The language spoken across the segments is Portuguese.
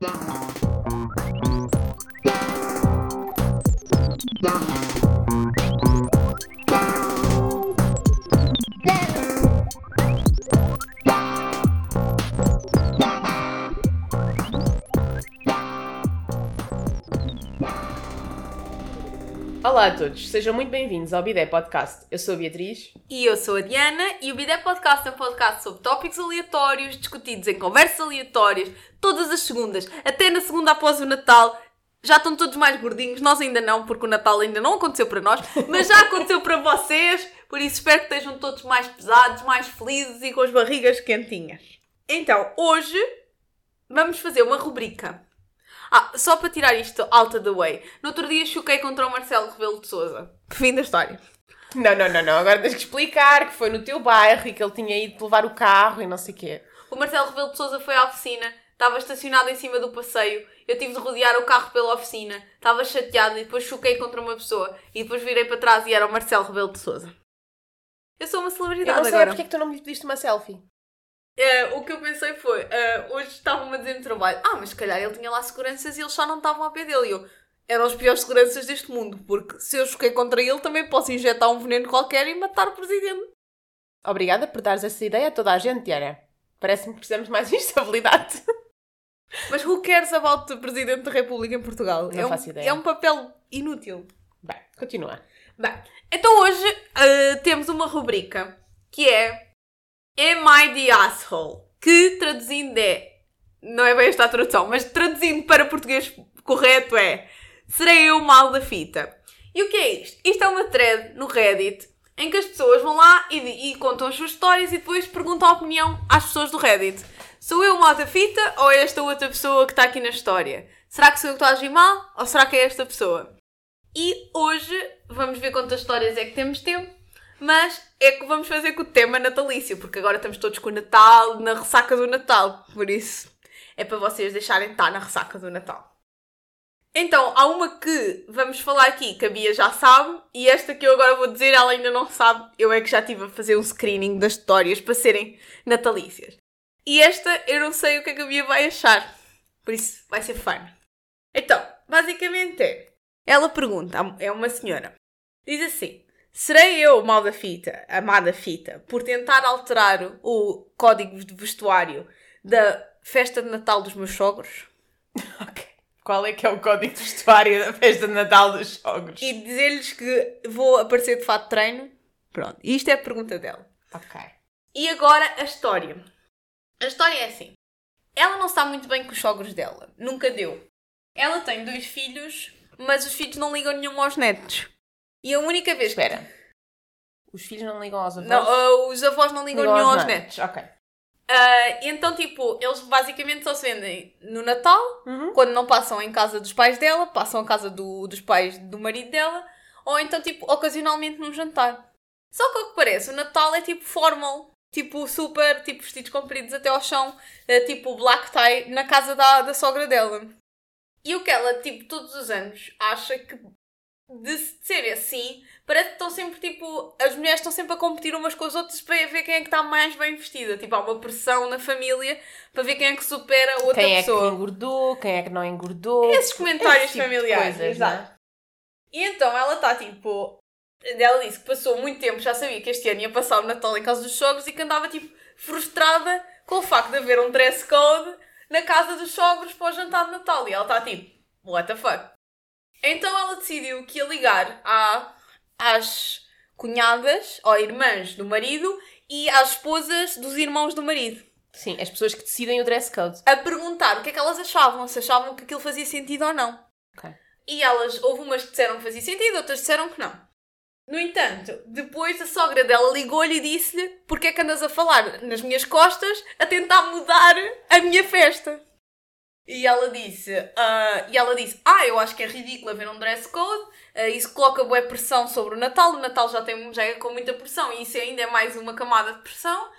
Não. Olá a todos, sejam muito bem-vindos ao Bidé Podcast. Eu sou a Beatriz. E eu sou a Diana e o Bidé Podcast é um podcast sobre tópicos aleatórios, discutidos em conversas aleatórias, todas as segundas, até na segunda após o Natal. Já estão todos mais gordinhos, nós ainda não, porque o Natal ainda não aconteceu para nós, mas já aconteceu para vocês, por isso espero que estejam todos mais pesados, mais felizes e com as barrigas quentinhas. Então, hoje vamos fazer uma rubrica. Ah, só para tirar isto out of the way. No outro dia choquei contra o Marcelo Rebelo de Souza. Fim da história. Não, não, não, não. Agora tens que explicar que foi no teu bairro e que ele tinha ido levar o carro e não sei o quê. O Marcelo Rebelo de Souza foi à oficina, estava estacionado em cima do passeio, eu tive de rodear o carro pela oficina, estava chateado e depois choquei contra uma pessoa e depois virei para trás e era o Marcelo Rebelo de Souza. Eu sou uma Eu celebridade não sei agora. porque é que tu não me pediste uma selfie. É, o que eu pensei foi, é, hoje estavam-me a dizer no trabalho, ah, mas se calhar ele tinha lá seguranças e eles só não estavam a pé dele. E eu, eram os piores seguranças deste mundo, porque se eu choquei contra ele, também posso injetar um veneno qualquer e matar o presidente. Obrigada por dares essa ideia a toda a gente, Diana. Parece-me que precisamos de mais instabilidade. Mas who cares about o presidente da República em Portugal? Não é um, faço ideia. É um papel inútil. Bem, continua. Bem, então hoje uh, temos uma rubrica que é Am I the Asshole? Que traduzindo é. Não é bem esta a tradução, mas traduzindo para português correto é Serei eu mal da fita? E o que é isto? Isto é uma thread no Reddit em que as pessoas vão lá e, e contam as suas histórias e depois perguntam a opinião às pessoas do Reddit. Sou eu mal da fita ou é esta outra pessoa que está aqui na história? Será que sou eu que estou a agir mal ou será que é esta pessoa? E hoje vamos ver quantas histórias é que temos tempo, mas é que vamos fazer com o tema natalício, porque agora estamos todos com o Natal, na ressaca do Natal, por isso é para vocês deixarem de estar na ressaca do Natal. Então, há uma que vamos falar aqui que a Bia já sabe, e esta que eu agora vou dizer ela ainda não sabe. Eu é que já estive a fazer um screening das histórias para serem natalícias. E esta eu não sei o que é que a Bia vai achar, por isso vai ser fun. Então, basicamente é. Ela pergunta, é uma senhora, diz assim: Serei eu, mal da fita, amada fita, por tentar alterar o código de vestuário da festa de Natal dos meus sogros? Ok. Qual é que é o código de vestuário da festa de Natal dos sogros? E dizer-lhes que vou aparecer de fato de treino? Pronto, isto é a pergunta dela. Ok. E agora a história. A história é assim: ela não está muito bem com os sogros dela, nunca deu. Ela tem dois filhos, mas os filhos não ligam nenhum aos netos. E a única vez. Espera. Os filhos não ligam aos avós? Não, ah, os avós não ligam ligam nenhum aos netos. Ok. Ah, então, tipo, eles basicamente só se vendem no Natal, Uhum. quando não passam em casa dos pais dela, passam em casa do- dos pais do marido dela, ou então, tipo, ocasionalmente num jantar. Só que o que parece, o Natal é tipo formal, tipo super, tipo vestidos compridos até ao chão, eh, tipo black tie, na casa da, da sogra dela. E o que ela, tipo, todos os anos acha que de ser assim, parece que estão sempre tipo. As mulheres estão sempre a competir umas com as outras para ver quem é que está mais bem vestida. Tipo, há uma pressão na família para ver quem é que supera a outra Quem é que pessoa. engordou, quem é que não engordou. Esses comentários Esse tipo familiares. coisas, exato. é? E então ela está tipo. Ela disse que passou muito tempo, já sabia que este ano ia passar o Natal em casa dos sogros e que andava tipo frustrada com o facto de haver um dress code na casa dos sogros para o jantar de Natal. E ela está tipo, what the fuck? Então ela decidiu que ia ligar à, às cunhadas ou irmãs do marido e às esposas dos irmãos do marido Sim, as pessoas que decidem o dress code. a perguntar o que é que elas achavam, se achavam que aquilo fazia sentido ou não. Ok. E elas, houve umas que disseram que fazia sentido, outras disseram que não. No entanto, depois a sogra dela ligou-lhe e disse-lhe porque é que andas a falar nas minhas costas a tentar mudar a minha festa. E ela disse, ah, e ela disse, ah, eu acho que é ridículo haver um dress code, ah, isso coloca boa pressão sobre o Natal, o Natal já, tem, já é com muita pressão e isso ainda é mais uma camada de pressão,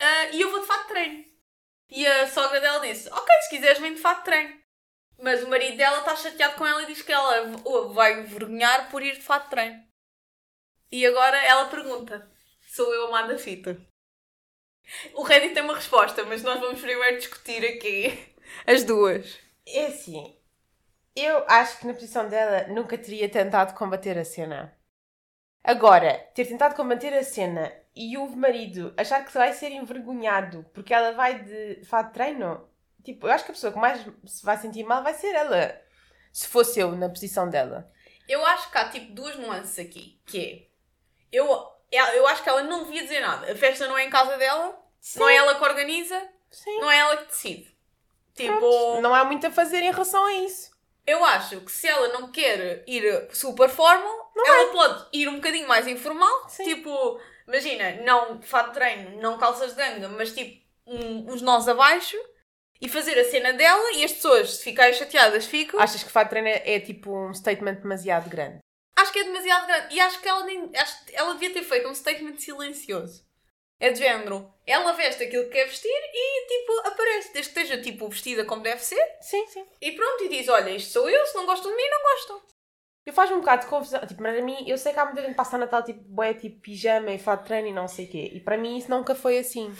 ah, e eu vou de fato treino. E a sogra dela disse, ok, se quiseres vem de fato treino. Mas o marido dela está chateado com ela e diz que ela vai envergonhar por ir de fato treino. E agora ela pergunta, sou eu a má da fita? O Reddit tem uma resposta, mas nós vamos primeiro discutir aqui as duas. É assim, eu acho que na posição dela nunca teria tentado combater a cena. Agora, ter tentado combater a cena e o marido achar que vai ser envergonhado porque ela vai de fato de treino, tipo, eu acho que a pessoa que mais se vai sentir mal vai ser ela. Se fosse eu na posição dela. Eu acho que há tipo duas nuances aqui. Que é. Eu, eu acho que ela não devia dizer nada. A festa não é em casa dela, Sim. não é ela que organiza, Sim. não é ela que decide. Tipo, Pronto, Não há muito a fazer em relação a isso. eu acho que se ela não quer ir super formal, ela pode ir um bocadinho mais informal. Sim. Tipo, imagina, não fato de treino, não calças de ganga, mas tipo um- uns nós abaixo e fazer a cena dela e as pessoas, se ficarem chateadas, ficam. Achas que fato de treino é, é tipo um statement demasiado grande? Acho que é demasiado grande. E acho que ela nem. Acho que ela devia ter feito um statement silencioso. É de género. Ela veste aquilo que quer vestir e tipo aparece. Desde que esteja tipo vestida como deve ser. Sim, sim. E pronto, e diz: Olha, isto sou eu, se não gostam de mim, não gostam. Eu faz-me um bocado de confusão. Tipo, para mim, eu sei que há muita gente que passa Natal tipo, bué, tipo pijama e fato de treino e não sei o quê. E para mim isso nunca foi assim.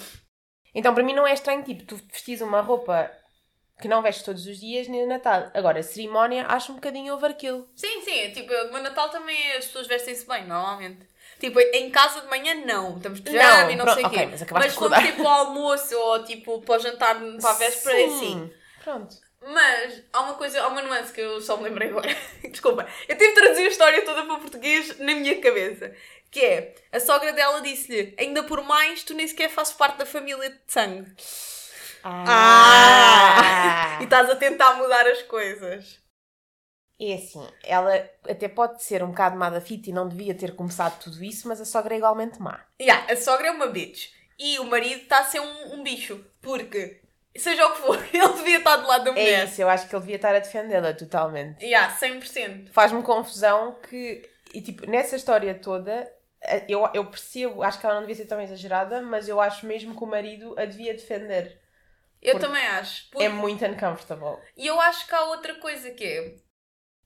Então para mim não é estranho, tipo, tu vestis uma roupa que não vestes todos os dias nem no Natal. Agora, cerimónia, acho um bocadinho overkill. Sim, sim. Tipo, no Natal também as pessoas vestem-se bem, normalmente. Tipo, em casa de manhã não. Estamos de pijama e não pronto, sei o ok, quê. mas de quando tipo ao almoço ou tipo para o jantar para a véspera, é assim. Pronto. Mas há uma coisa, há uma nuance que eu só me lembrei agora. Desculpa. Eu tive de traduzir a história toda para português na minha cabeça. Que é, a sogra dela disse-lhe, ainda por mais, tu nem sequer fazes parte da família de sangue. Ah! E estás a tentar mudar as coisas. É assim, ela até pode ser um bocado má da fita e não devia ter começado tudo isso, mas a sogra é igualmente má. Yeah, a sogra é uma bitch. E o marido está a ser um, um bicho. Porque, seja o que for, ele devia estar do lado da É mulher. isso, eu acho que ele devia estar a defendê-la totalmente. Yeah, 100%. Faz-me confusão que, e, tipo, nessa história toda, eh, eu, eu percebo, acho que ela não devia ser tão exagerada, mas eu acho mesmo que o marido a devia defender. Eu Porque também acho. É muito uncomfortable. E eu acho que há outra coisa que é.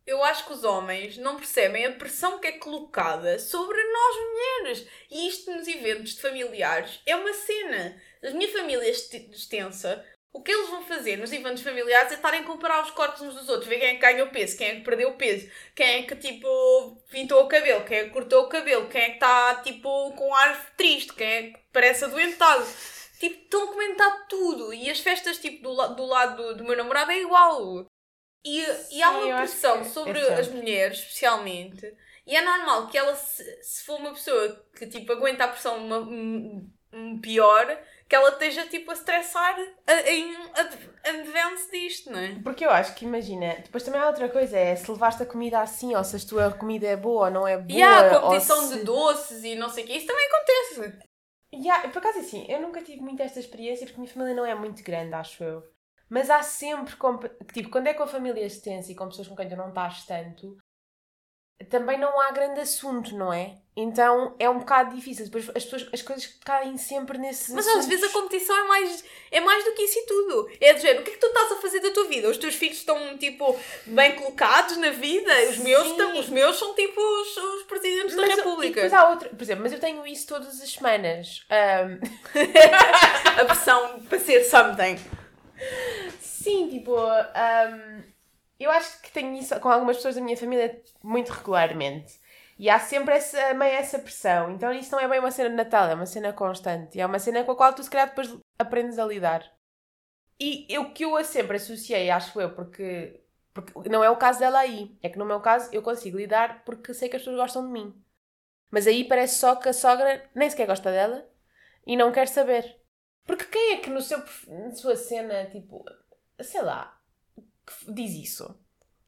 Eu acho que os homens não percebem a pressão que é colocada sobre nós mulheres. E isto nos eventos de familiares é uma cena. A minha família est- extensa, o que eles vão fazer nos eventos familiares é estarem a comparar os cortes uns dos outros, ver quem é que ganhou peso, quem é que perdeu peso, quem é que tipo pintou o cabelo, quem é que cortou o cabelo, quem é que está tipo com ar triste, quem é que parece adoentado. Tipo, estão a comentar tudo. E as festas, tipo, do, la- do lado do, do meu namorado é igual. E, e há uma pressão que é sobre sempre. as mulheres, especialmente. E é normal que ela, se, se for uma pessoa que, tipo, aguenta a pressão uma- um, pior, que ela esteja, tipo, a estressar a- em ad- advance disto, não é? Porque eu acho que, imagina, depois também há outra coisa, é se levaste a comida assim, ou se a tua comida é boa ou não é boa. E há a competição se- de doces e não sei o quê. Isso também acontece. Yeah, por acaso assim, eu nunca tive muito esta experiência porque a minha família não é muito grande, acho eu. Mas há sempre, tipo, quando é com a família extensa e com pessoas com quem tu não estás tanto, também não há grande assunto, não é? Então é um bocado difícil. Depois as, pessoas, as coisas caem sempre nesses Mas às assuntos. vezes a competição é mais, é mais do que isso e tudo. É de género, o que é que tu estás a fazer da tua vida? Os teus filhos estão, tipo, bem colocados na vida? Os meus, estão, os meus são, tipo, os, os presidentes da Mas, e República. depois há outra, por exemplo, mas eu tenho isso todas as semanas. Ahm, A pressão para ser something. Sim, tipo, hum, eu acho que tenho isso com algumas pessoas da minha família muito regularmente. E há sempre essa, meio essa pressão. Então isso não é bem uma cena de Natal, é uma cena constante. E é uma cena com a qual tu se calhar depois aprendes a lidar. E o que eu a sempre associei, acho eu, porque, porque não é o caso dela aí. É que no meu caso eu consigo lidar porque sei que as pessoas gostam de mim. Mas aí parece só que a sogra nem sequer gosta dela e não quer saber. Porque quem é que no seu, na sua cena, tipo, sei lá, diz isso?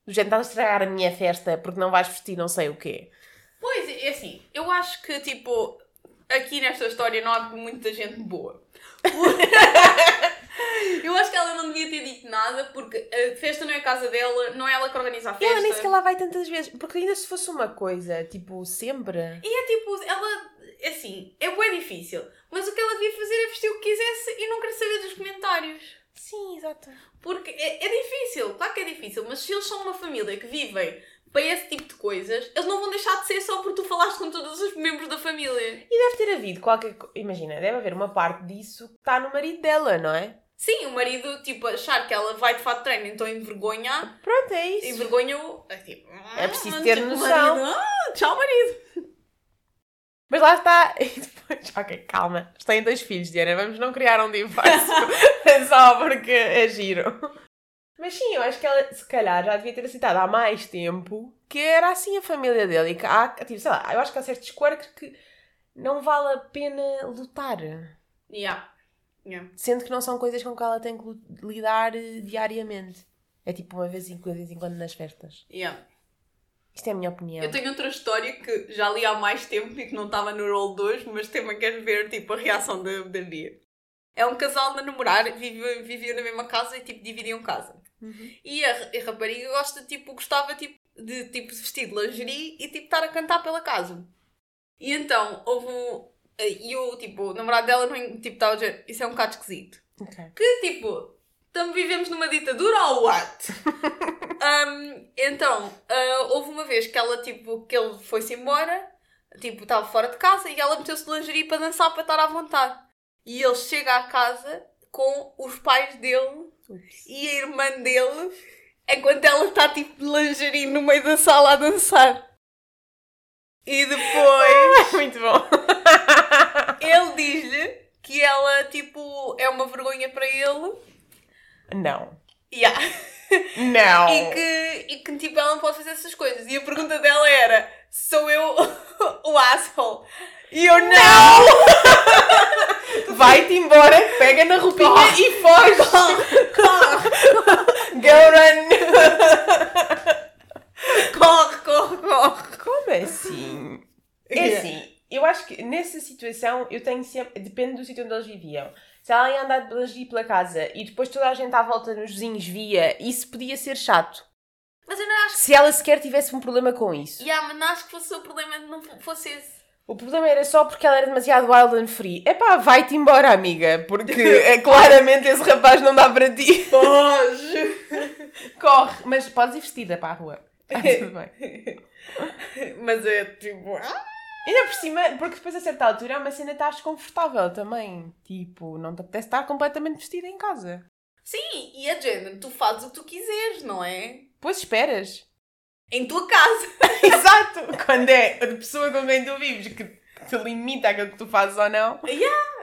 Do género, estás a estragar a minha festa porque não vais vestir não sei o quê. Pois, é assim, eu acho que, tipo, aqui nesta história não há muita gente boa. eu acho que ela não devia ter dito nada porque a festa não é a casa dela, não é ela que organiza a E festa. ela nem sequer lá vai tantas vezes. Porque ainda se fosse uma coisa, tipo, sempre. E é tipo, ela, assim, é bem difícil. Mas o que ela devia fazer é vestir o que quisesse e não querer saber dos comentários. Sim, exato. Porque é, é difícil, claro que é difícil, mas se eles são uma família que vivem para esse tipo de coisas, eles não vão deixar de ser só porque tu falaste com todos os membros da família. E deve ter havido qualquer. Imagina, deve haver uma parte disso que está no marido dela, não é? Sim, o marido, tipo, achar que ela vai de fato treino, então envergonha, Pronto, é isso. envergonha-o. É, tipo, É preciso ah, ter tipo, noção. marido, ah, tchau, marido. Mas lá está. E depois, ok, calma. Têm dois filhos, Diana. Vamos não criar um divórcio só porque é giro. Mas sim, eu acho que ela, se calhar, já devia ter aceitado há mais tempo que era assim a família dele. E que há, tipo, sei lá, eu acho que há certos quirks que não vale a pena lutar. Yeah. Yeah. Sendo que não são coisas com que ela tem que lidar eh, diariamente. É tipo uma vez em, de vez em quando nas festas. Yeah. Isto é a minha opinião. Eu tenho outra história que já li há mais tempo e que não estava no roll 2, mas também quero ver tipo, a reação da, da Bia. É um casal de namorar, viviam, viviam na mesma casa e tipo, dividiam casa. Uhum. E a, a rapariga gosta, tipo, gostava tipo, de tipo, vestir de lingerie e tipo, estar a cantar pela casa. E então houve um. E o tipo, o namorado dela não, tipo, estava a dizer, isso é um bocado esquisito. Ok. Que tipo, também vivemos numa ditadura ou what? Um, então, ah, houve uma vez que ela, tipo, que ele foi-se embora, tipo, estava fora de casa e ela meteu-se de lingerie para dançar para estar à vontade. E ele chega à casa com os pais dele Ups. e a irmã dele, enquanto ela está, tipo, de lingerie no meio da sala a dançar. E depois Muito bom. ele diz-lhe que ela, tipo, é uma vergonha para ele. Não. Yeah. Não. E que, e que tipo, ela não pode fazer essas coisas. E a pergunta dela era: sou eu o asshole? E eu não! Vai-te embora, pega na roupinha Corre. e foge. Corre, Go run. corre, corre, corre. Como assim? É assim, eu acho que nessa situação eu tenho sempre. Depende do sítio onde eles viviam. Se ela ia andar de lingerie pela casa e depois toda a gente à volta nos vizinhos via, isso podia ser chato. Mas eu não acho Se ela sequer tivesse um problema com isso. que. Yeah, mas não acho que fosse o problema não fosse esse. O problema era só porque ela era demasiado wild and free. Epá, vai-te embora, amiga, porque é, claramente esse rapaz não dá para ti. Foge! Corre, mas podes ir vestida para a rua. Ah, tudo bem. Mas é tipo. Ainda por cima, porque depois a certa altura é uma cena que estás confortável também. Tipo, não te apetece estar completamente vestida em casa. Sim, e a género, tu fazes o que tu quiseres, não é? Pois esperas. Em tua casa. Exato! Quando é a pessoa com quem tu vives que te limita aquilo que tu fazes ou não.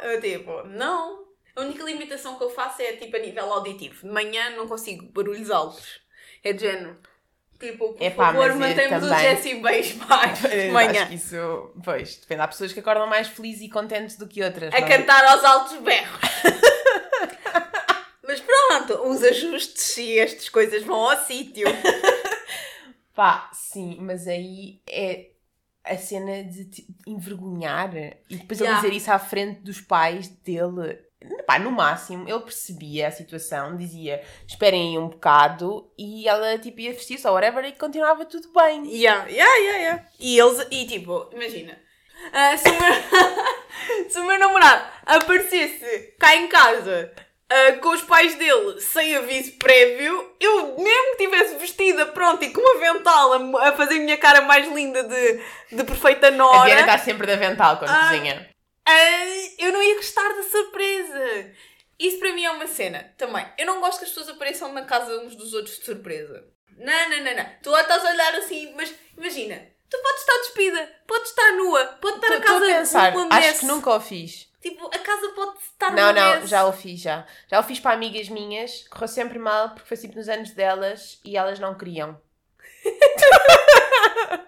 Eu, tipo, não. A única limitação que eu faço é tipo a nível auditivo. De manhã não consigo barulhos altos. É de género. Tipo, por Epá, favor, mantemos o também. Jessie Beige mais de manhã. Acho que isso, pois, depende. Há pessoas que acordam mais felizes e contentes do que outras. A não é? cantar aos altos berros. Mas pronto, os ajustes e estas coisas vão ao sítio. Pá, sim, mas aí é a cena de te envergonhar e depois Yeah. ele dizer isso à frente dos pais dele. Pá, no máximo, ele percebia a situação, dizia esperem aí um bocado e ela tipo ia vestir-se ou whatever e continuava tudo bem. Yeah, yeah, yeah, yeah. E eles, e tipo, imagina, ah, se, o meu, se o meu namorado aparecesse cá em casa ah, com os pais dele sem aviso prévio, eu mesmo que estivesse vestida, pronto, e com uma avental a, a fazer a minha cara mais linda de, de perfeita A Diana nora, está sempre de avental quando Ah. cozinha. Ah, eu não ia gostar da surpresa. Isso para mim é uma cena também. Eu não gosto que as pessoas apareçam na casa uns dos outros de surpresa. Não, não, não, não. Tu lá estás a olhar assim, mas imagina, tu podes estar despida, podes estar nua, pode estar a Estou a casa pensar, uma acho que nunca o fiz. Tipo, a casa pode estar Não, não, mess. já o fiz, já. Já o fiz para amigas minhas, correu sempre mal porque foi sempre nos anos delas e elas não queriam.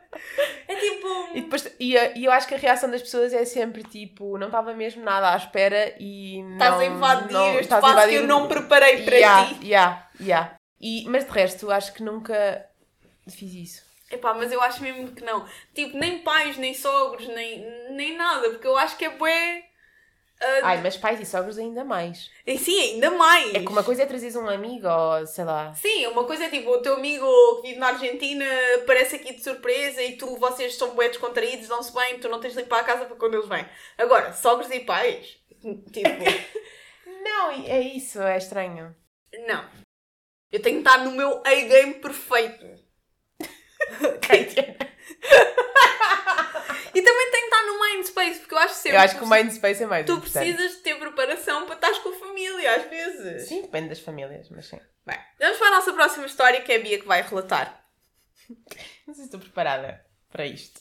Tipo... E, depois, e, e eu acho que a reação das pessoas é sempre tipo, não estava mesmo nada à espera e não... Estás a invadir não, este espaço que invadir eu o- não preparei para yeah, ti. Yeah, yeah. E, mas de resto, acho que nunca fiz isso. Epá, mas eu acho mesmo que não. Tipo, nem pais, nem sogros, nem, nem nada, porque eu acho que é bué... ah, Ai, mas pais e sogros ainda mais. e sim, ainda mais. É que uma coisa é trazeres um amigo ou sei lá. Sim, uma coisa é tipo, o teu amigo que vive na Argentina aparece aqui de surpresa e tu, vocês são bué descontraídos, dão-se bem, tu não tens de limpar a casa para quando eles vêm. Agora, sogros e pais, tipo, Não, é isso, é estranho. não. Eu tenho que estar no meu A-game perfeito. Ok, Diana. E também tem que estar no Mindspace, porque eu acho sempre Eu acho que o Mindspace é mais tu importante. precisas de ter preparação para estar com a família, às vezes. Sim, depende das famílias, mas sim. Bem, vamos para a nossa próxima história, que é a Bia que vai relatar. Não sei se estou preparada para isto.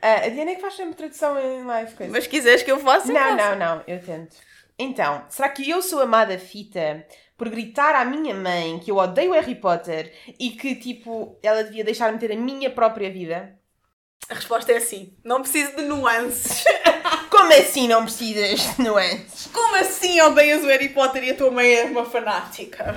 Ah, a Diana é que faz sempre tradução em live. Coisa. Mas quiseres que eu faça, eu Não, faço. não, não, eu tento. Então, será que eu sou amada fita por gritar à minha mãe que eu odeio Harry Potter e que, tipo, ela devia deixar-me ter a minha própria vida? A resposta é sim. Não preciso de nuances. Como assim não precisas de nuances? Como assim odeias o Harry Potter e a tua mãe é uma fanática?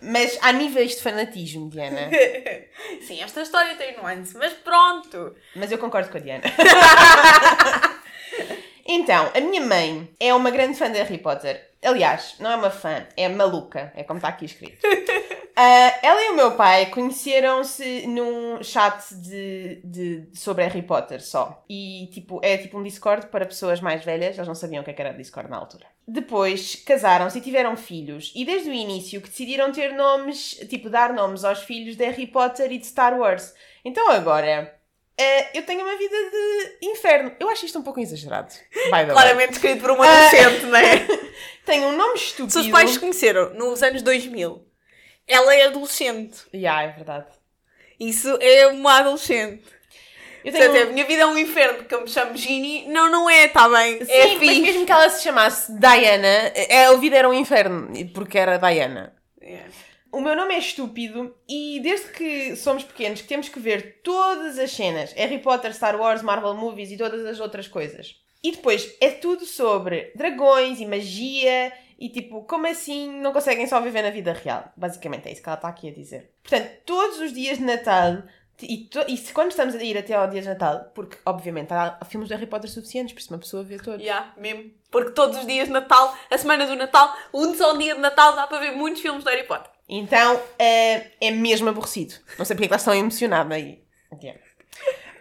Mas há níveis de fanatismo, Diana. sim, esta história tem nuances, mas pronto. Mas eu concordo com a Diana. então, a minha mãe é uma grande fã de Harry Potter. Aliás, não é uma fã, é maluca, é como está aqui escrito. Ah, ela e o meu pai conheceram-se num chat de, de- sobre Harry Potter só. E tipo, é tipo um Discord para pessoas mais velhas, eles não sabiam o que é que era Discord na altura. Depois casaram-se e tiveram filhos, e desde o início que decidiram ter nomes, tipo, dar nomes aos filhos de Harry Potter e de Star Wars. Então agora. eh, eu tenho uma vida de inferno. Eu acho isto um pouco exagerado. Claramente escrito por um adolescente, não é? Tenho um nome estúpido. Se os pais se conheceram nos anos 2000, ela é adolescente. Yeah, é verdade. Isso é uma adolescente. Eu Portanto, tenho é, a minha vida é um inferno porque eu me chamo Ginny. Não, não é, está bem. Sim, é mas mesmo que ela se chamasse Diana, eh, a vida era um inferno, porque era Diana. É. O meu nome é estúpido e desde que somos pequenos que temos que ver todas as cenas, Harry Potter, Star Wars, Marvel Movies e todas as outras coisas. E depois é tudo sobre dragões e magia e tipo, como assim não conseguem só viver na vida real? Basicamente é isso que ela está aqui a dizer. Portanto, todos os dias de Natal e, e se quando estamos a ir até ao dia de Natal, porque obviamente há filmes de Harry Potter suficientes para se uma pessoa ver todos. Yeah, mesmo. Porque todos os dias de Natal, a semana do Natal, um só dia de Natal dá para ver muitos filmes de Harry Potter. Então eh, é mesmo aborrecido. Não sei porque é que estás tão emocionada aí. Diana.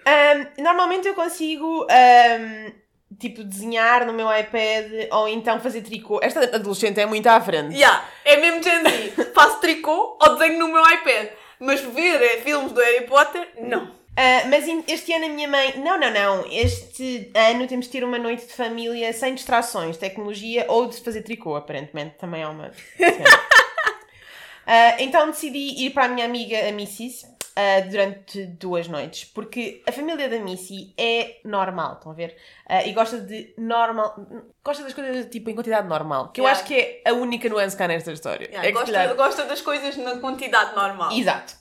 Ahm, normalmente eu consigo ahm, tipo desenhar no meu iPad ou então fazer tricô. Esta adolescente é muito à frente. Yeah, é mesmo Gen Z. Faço tricô ou desenho no meu iPad. Mas ver eh, filmes do Harry Potter, não. Ah, mas este ano a minha mãe. Não, não, não. Este ano temos de ter uma noite de família sem distrações, tecnologia ou de fazer tricô, aparentemente. Também é uma. Ah, então decidi ir para a minha amiga, a Missy, ah, durante duas noites, porque a família da Missy é normal, estão a ver? Ah, e gosta de normal. Gosta das coisas tipo em quantidade normal, que eu Yeah. acho que é a única nuance que há nesta história. Yeah, É gosta, calhar- gosta das coisas na quantidade normal. Exato.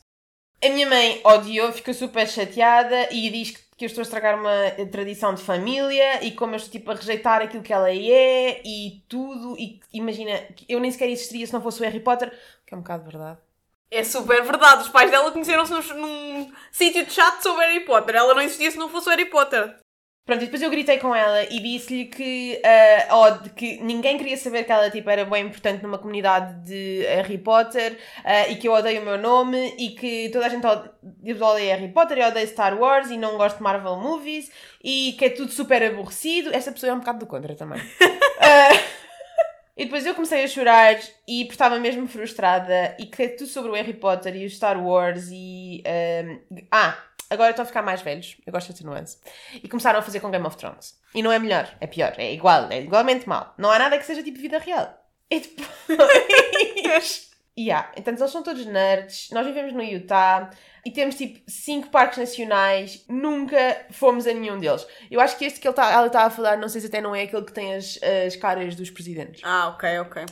A minha mãe odiou, ficou super chateada e diz que, que eu estou a estragar uma tradição de família e como eu estou tipo a rejeitar aquilo que ela é e tudo. E imagina, eu nem sequer existiria se não fosse o Harry Potter, que é um bocado verdade. É super verdade. Os pais dela conheceram-se num, num sítio de chat sobre Harry Potter. Ela não existia se não fosse o Harry Potter. Pronto, e depois eu gritei com ela e disse-lhe que, ah, ó, de que ninguém queria saber que ela tipo, era bem importante numa comunidade de Harry Potter ah, e que eu odeio o meu nome e que toda a gente ode- odeia Harry Potter e odeia Star Wars e não gosto de Marvel Movies e que é tudo super aborrecido. Esta pessoa é um bocado do contra também. Ah, e depois eu comecei a chorar e estava mesmo frustrada e que tudo sobre o Harry Potter e o Star Wars e. ah, ah, agora estão a ficar mais velhos. Eu gosto dessa nuance. E começaram a fazer com Game of Thrones. E não é melhor, é pior, é igual, é igualmente mau. Não há nada que seja tipo vida real. E depois. yeah, então eles são todos nerds. Nós vivemos no Utah e temos tipo cinco parques nacionais. Nunca fomos a nenhum deles. Eu acho que este que ele tá, ela está a falar, não sei se até não é aquele que tem as, as caras dos presidentes. Ah, ok, ok.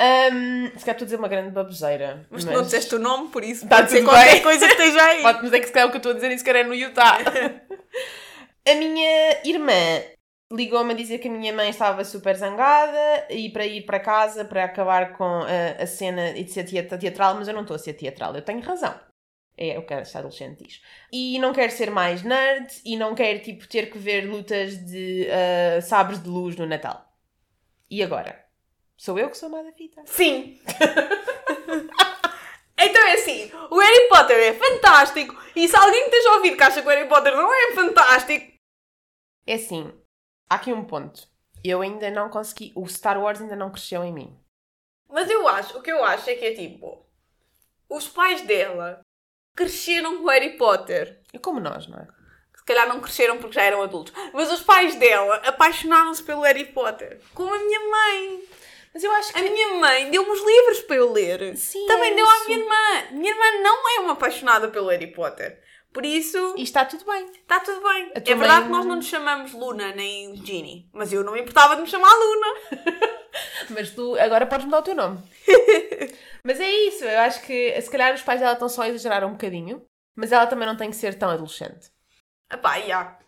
Um, se calhar estou a dizer uma grande baboseira. Mas, tu não disseste o nome, por isso Tá pode ser qualquer bem. coisa que esteja aí. Pode dizer que se calhar o que eu estou a dizer nem sequer é no Utah. a minha irmã ligou-me a dizer que a minha mãe estava super zangada e para ir para casa para acabar com a, a cena e de ser teat- teatral, mas eu não estou a ser teatral, eu tenho razão. É o que esta adolescente diz. E não quero ser mais nerd e não quero tipo, ter que ver lutas de ah, sabres de luz no Natal. E agora? Sou eu que sou má da fita? Sim. então é assim, o Harry Potter é fantástico e se alguém que esteja a ouvir que acha que o Harry Potter não é fantástico, É assim, há aqui um ponto. Eu ainda não consegui. O Star Wars ainda não cresceu em mim. mas eu acho, o que eu acho é que é tipo, os pais dela cresceram com o Harry Potter. É como nós, não é? calhar não cresceram porque já eram adultos. Mas os pais dela apaixonaram-se pelo Harry Potter. Como a minha mãe. Mas eu acho que. A minha mãe deu-me os livros para eu ler. Sim, Também é deu à isso. minha irmã. Minha irmã não é uma apaixonada pelo Harry Potter. Por isso, E está tudo bem. está tudo bem. É verdade mãe- que nós não nos chamamos Luna nem Ginny. Mas eu não me importava de me chamar Luna. Mas tu agora podes mudar o teu nome. mas é isso, eu acho que se calhar os pais dela estão só a exagerar um bocadinho, mas ela também não tem que ser tão adolescente. Epá, já.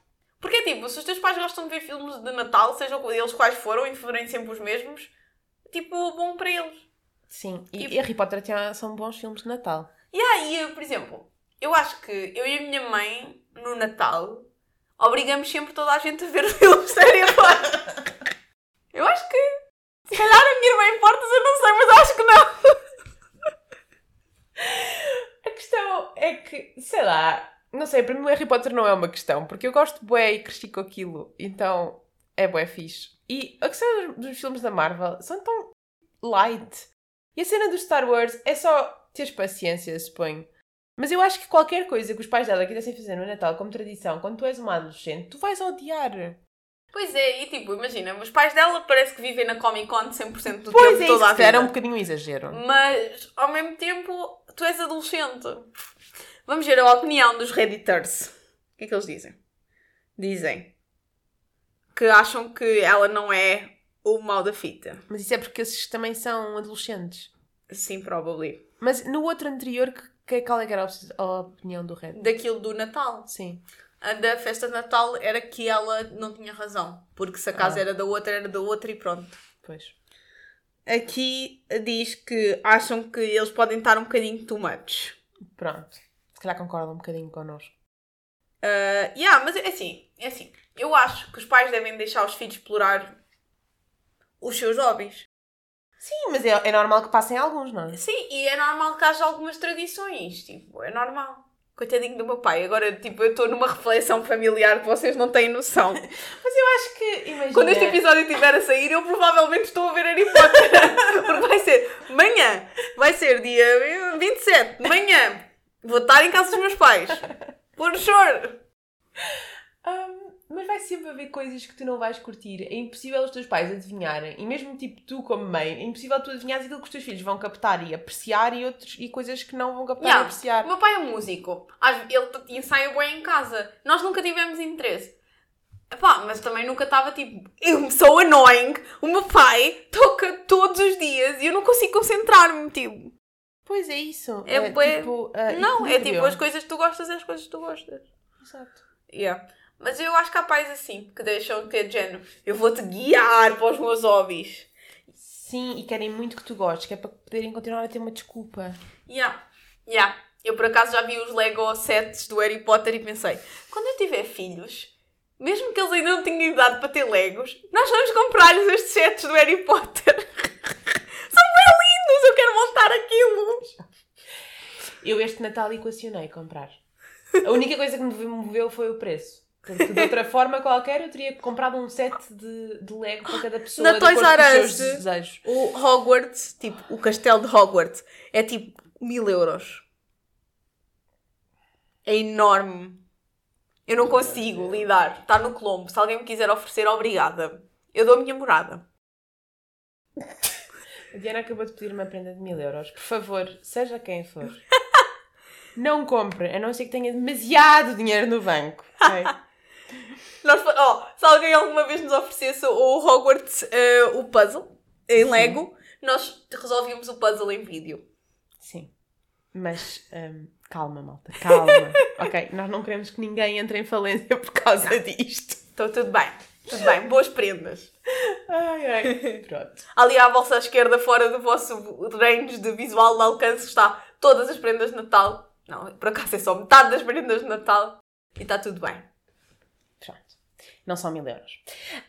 Porque tipo, se os teus pais gostam de ver filmes de Natal, sejam eles quais foram e forem sempre os mesmos, tipo, bom para eles. Sim, e, Tipo- e Harry Potter tinha, são bons filmes de Natal. E aí, eu, por exemplo, eu acho que eu e a minha mãe, no Natal, obrigamos sempre toda a gente a ver filmes de Harry Potter. Eu acho que. Se calhar a minha irmã importa-se, eu não sei, mas acho que não. A questão é que, sei lá, não sei, para mim o Harry Potter não é uma questão, porque eu gosto bué e cresci com aquilo, então é bué fixe. E a questão dos, dos filmes da Marvel são tão light. E a cena do Star Wars é só teres paciência, suponho. Mas eu acho que qualquer coisa que os pais dela quisessem fazer no Natal como tradição, quando tu és uma adolescente, tu vais odiar. Pois é, e tipo, imagina, os pais dela parece que vivem na Comic Con 100% do Pois tempo, é, toda a vida. era um bocadinho exagero. Mas, ao mesmo tempo, tu és adolescente. Vamos ver a opinião dos Redditors. O que é que eles dizem? Dizem que acham que ela não é o mal da fita. Mas isso é porque esses também são adolescentes. Sim, probably. Mas no outro anterior, que, qual é que era a opinião do Red? Daquilo do Natal. Sim. A da festa de Natal era que ela não tinha razão. Porque se a casa Ah. era da outra, era da outra e pronto. Pois. Aqui diz que acham que eles podem estar um bocadinho too much. Pronto. Se calhar concordam um bocadinho connosco. Uh, yeah, mas é assim, é assim. Eu acho que os pais devem deixar os filhos explorar os seus hobbies. Sim, mas é, é normal que passem alguns, não é? Sim, e é normal que haja algumas tradições, tipo, é normal. Coitadinho do meu pai. Agora, tipo, eu estou numa reflexão familiar que vocês não têm noção. Mas eu acho que, imagina... Quando este episódio estiver a sair, eu provavelmente estou a ver Harry Potter. Porque vai ser manhã, vai ser dia 27, de manhã. Vou estar em casa dos meus pais. Por sure. Mas vai sempre haver coisas que tu não vais curtir. É impossível os teus pais adivinharem. E mesmo tipo tu como mãe, é impossível tu adivinhares aquilo que os teus filhos vão captar e apreciar e, outros, e coisas que não vão captar Yeah. e apreciar. O meu pai é músico. Ele ensaia bem em casa. Nós nunca tivemos interesse. Epá, mas também nunca estava tipo. Eu sou annoying. O meu pai toca todos os dias e eu não consigo concentrar-me. Tipo. Pois é isso. É bué- tipo, ah, não, é equilíbrio. tipo as coisas que tu gostas é as coisas que tu gostas. Exato. Yeah. Mas eu acho pais assim que deixam que é de género. Eu vou-te guiar para os meus hobbies. Sim, e querem muito que tu gostes, que é para poderem continuar a ter uma desculpa. Yeah. Yeah. Eu por acaso já vi os Lego sets do Harry Potter e pensei, quando eu tiver filhos, mesmo que eles ainda não tenham idade para ter Legos, nós vamos comprar-lhes estes sets do Harry Potter. São bem lindos, eu quero montar aquilo. Eu este Natal equacionei comprar. A única coisa que me moveu foi o preço. Porque de outra forma qualquer eu teria comprado um set de, de Lego para cada pessoa Na Toys R Us. O Hogwarts, tipo, o castelo de Hogwarts, é tipo mil euros. É enorme. Eu não consigo lidar. Está no Colombo. Se alguém me quiser oferecer, obrigada. Eu dou a minha morada. A Diana acabou de pedir uma prenda de mil euros. Por favor, seja quem for. Não compre, a não ser que tenha demasiado dinheiro no banco. ok? Nós, oh, se alguém alguma vez nos oferecesse o Hogwarts, eh, o puzzle, em Sim. Lego, nós resolvíamos o puzzle em vídeo. Sim. Mas hum, calma, malta, calma. ok, nós não queremos que ninguém entre em falência por causa disto. Então tudo bem. Tudo bem. Boas prendas. Ai, ai. Pronto. Ali à vossa esquerda, fora do vosso range de visual de alcance, está todas as prendas de Natal. Não, por acaso é só metade das prendas de Natal. E está tudo bem. Não são mil euros.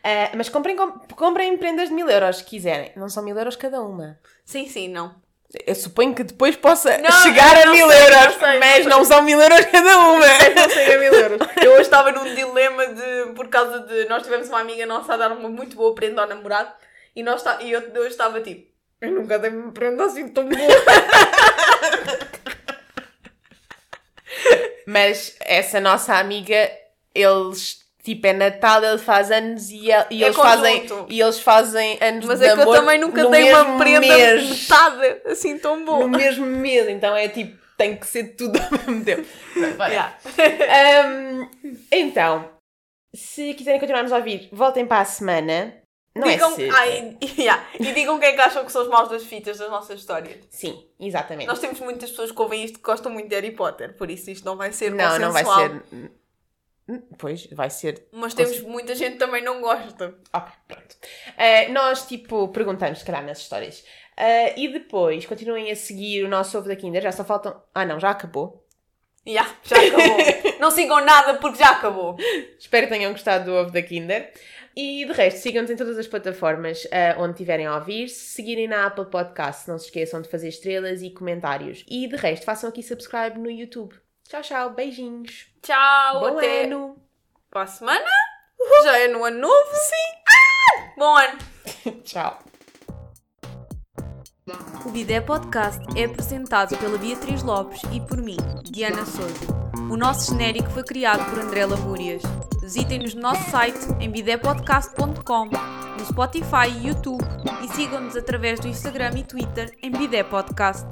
Ah, mas comprem, com- comprem prendas de mil euros se quiserem. Não são mil euros cada uma. Sim, sim, não. Eu suponho que depois possa Não, chegar a mil sei, euros, não mas não são mil euros cada uma. Não sei a mil euros. Eu hoje estava num dilema de. Por causa de. Nós tivemos uma amiga nossa a dar uma muito boa prenda ao namorado. E, nós e eu hoje estava tipo. Eu nunca dei uma prenda assim tão boa. Mas essa nossa amiga eles, tipo, é Natal, ele faz anos e, e É eles, fazem, e eles fazem anos Mas de é que eu também nunca dei uma prenda mês. metade assim tão boa. No mesmo mês, então é tipo, tem que ser tudo ao mesmo tempo. Yeah. Hum, então, se quiserem continuar-nos a ouvir, voltem para a semana. Não digam, é ai, yeah. E digam quem é que acham que são os maus das fitas das nossas histórias. Sim, exatamente. Nós temos muitas pessoas que ouvem isto que gostam muito de Harry Potter, por isso isto não vai ser não, não vai ser. Pois, vai ser. Mas temos muita gente que também não gosta. Ok, pronto. Eh, nós, tipo, perguntamos, se calhar, nas histórias. Eh, e depois, continuem a seguir o nosso ovo da Kinder. Já só faltam. Ah, não, já acabou. Yeah, já acabou. não sigam nada porque já acabou. Espero que tenham gostado do ovo da Kinder. E de resto, sigam-nos em todas as plataformas eh, onde estiverem a ouvir. Se seguirem na Apple Podcast, não se esqueçam de fazer estrelas e comentários. E de resto, façam aqui subscribe no YouTube. Tchau, tchau. Beijinhos. Tchau, Bom até ano. para a semana. Já é no ano novo? Sim. Ah! Bom ano. tchau. O Bidé Podcast é apresentado pela Beatriz Lopes e por mim, Diana Souza. O nosso genérico foi criado por André Lamúrias. Visitem-nos no nosso site em bidépodcast.com, no Spotify e YouTube e sigam-nos através do Instagram e Twitter em Bidé Podcast.